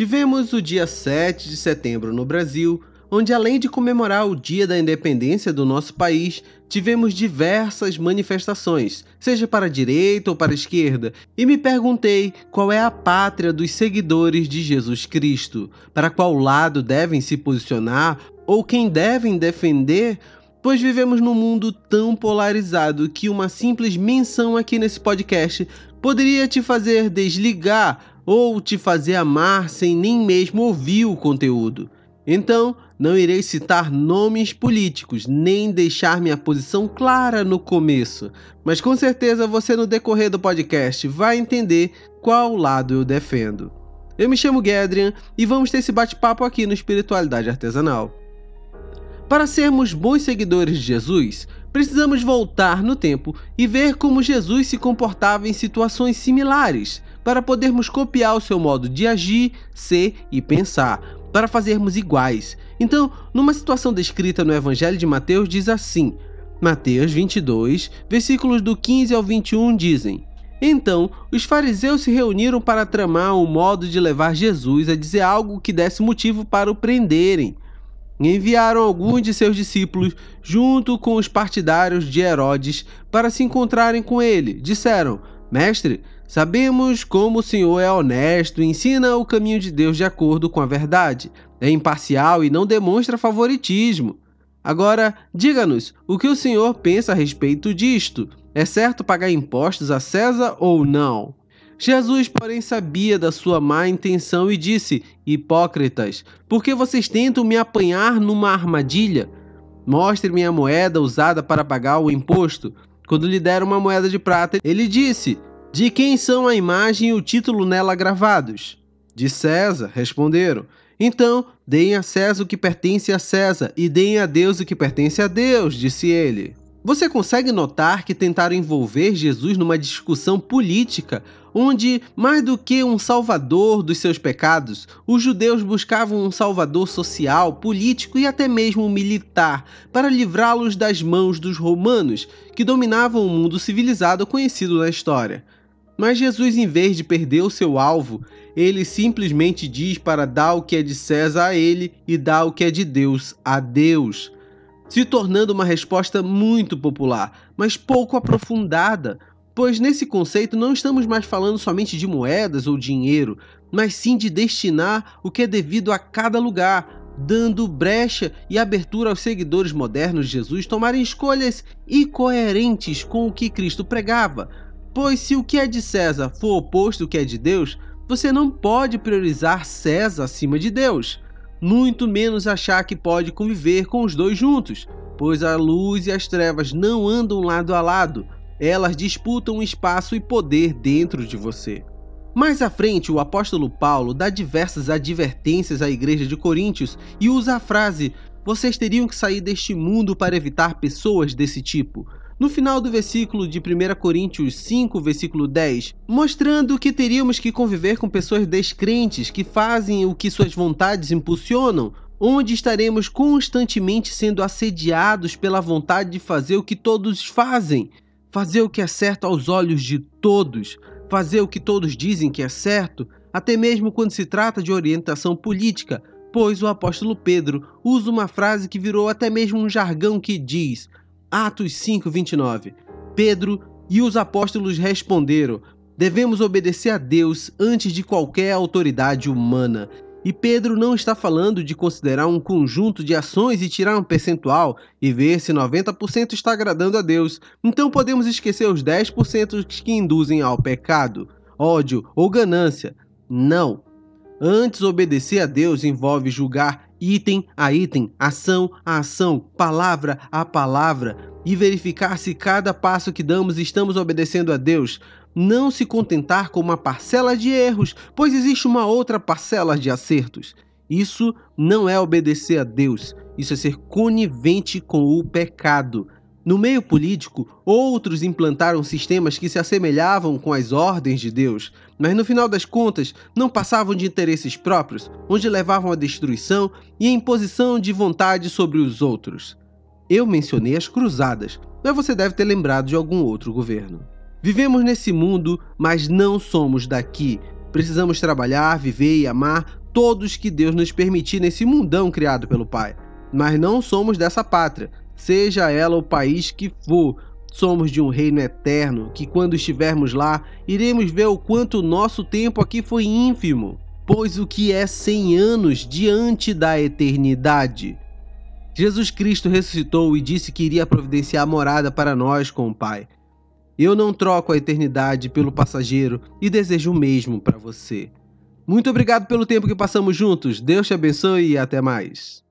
Tivemos o dia 7 de setembro no Brasil, onde além de comemorar o dia da independência do nosso país, tivemos diversas manifestações, seja para a direita ou para a esquerda, e me perguntei qual é a pátria dos seguidores de Jesus Cristo, para qual lado devem se posicionar ou quem devem defender, pois vivemos num mundo tão polarizado que uma simples menção aqui nesse podcast poderia te fazer desligar ou te fazer amar sem nem mesmo ouvir o conteúdo. Então, não irei citar nomes políticos, nem deixar minha posição clara no começo, mas com certeza você no decorrer do podcast vai entender qual lado eu defendo. Eu me chamo Gedrian e vamos ter esse bate-papo aqui no Espiritualidade Artesanal. Para sermos bons seguidores de Jesus, precisamos voltar no tempo e ver como Jesus se comportava em situações similares, para podermos copiar o seu modo de agir, ser e pensar, para fazermos iguais. Então, numa situação descrita no Evangelho de Mateus, diz assim: Mateus 22, versículos do 15 ao 21 dizem: Então, os fariseus se reuniram para tramar um modo de levar Jesus a dizer algo que desse motivo para o prenderem. Enviaram alguns de seus discípulos junto com os partidários de Herodes para se encontrarem com ele. Disseram: Mestre, Sabemos como o Senhor é honesto ensina o caminho de Deus de acordo com a verdade. É imparcial e não demonstra favoritismo. Agora, diga-nos o que o Senhor pensa a respeito disto. É certo pagar impostos a César ou não? Jesus, porém, sabia da sua má intenção e disse: Hipócritas, por que vocês tentam me apanhar numa armadilha? Mostre-me a moeda usada para pagar o imposto. Quando lhe deram uma moeda de prata, ele disse: de quem são a imagem e o título nela gravados? De César, responderam. Então, deem a César o que pertence a César e deem a Deus o que pertence a Deus, disse ele. Você consegue notar que tentaram envolver Jesus numa discussão política, onde, mais do que um salvador dos seus pecados, os judeus buscavam um salvador social, político e até mesmo militar, para livrá-los das mãos dos romanos, que dominavam o mundo civilizado conhecido na história. Mas Jesus, em vez de perder o seu alvo, ele simplesmente diz para dar o que é de César a ele e dar o que é de Deus a Deus, se tornando uma resposta muito popular, mas pouco aprofundada, pois nesse conceito não estamos mais falando somente de moedas ou dinheiro, mas sim de destinar o que é devido a cada lugar, dando brecha e abertura aos seguidores modernos de Jesus tomarem escolhas incoerentes com o que Cristo pregava. Pois se o que é de César for oposto ao que é de Deus, você não pode priorizar César acima de Deus, muito menos achar que pode conviver com os dois juntos, pois a luz e as trevas não andam lado a lado, elas disputam espaço e poder dentro de você. Mais à frente, o apóstolo Paulo dá diversas advertências à igreja de Coríntios e usa a frase: Vocês teriam que sair deste mundo para evitar pessoas desse tipo no final do versículo de 1 Coríntios 5, versículo 10, mostrando que teríamos que conviver com pessoas descrentes que fazem o que suas vontades impulsionam, onde estaremos constantemente sendo assediados pela vontade de fazer o que todos fazem, fazer o que é certo aos olhos de todos, fazer o que todos dizem que é certo, até mesmo quando se trata de orientação política, pois o apóstolo Pedro usa uma frase que virou até mesmo um jargão que diz: Atos 5, 29. Pedro e os apóstolos responderam: Devemos obedecer a Deus antes de qualquer autoridade humana. E Pedro não está falando de considerar um conjunto de ações e tirar um percentual e ver se 90% está agradando a Deus. Então podemos esquecer os 10% que induzem ao pecado, ódio ou ganância. Não. Antes, obedecer a Deus envolve julgar item a item, ação a ação, palavra a palavra, e verificar se cada passo que damos estamos obedecendo a Deus. Não se contentar com uma parcela de erros, pois existe uma outra parcela de acertos. Isso não é obedecer a Deus, isso é ser conivente com o pecado. No meio político, outros implantaram sistemas que se assemelhavam com as ordens de Deus, mas no final das contas não passavam de interesses próprios, onde levavam à destruição e à imposição de vontade sobre os outros. Eu mencionei as cruzadas, mas você deve ter lembrado de algum outro governo. Vivemos nesse mundo, mas não somos daqui. Precisamos trabalhar, viver e amar todos que Deus nos permitir nesse mundão criado pelo Pai. Mas não somos dessa pátria, seja ela o país que for. Somos de um reino eterno que, quando estivermos lá, iremos ver o quanto nosso tempo aqui foi ínfimo, pois o que é cem anos diante da eternidade. Jesus Cristo ressuscitou e disse que iria providenciar morada para nós com o Pai. Eu não troco a eternidade pelo passageiro e desejo o mesmo para você. Muito obrigado pelo tempo que passamos juntos. Deus te abençoe e até mais.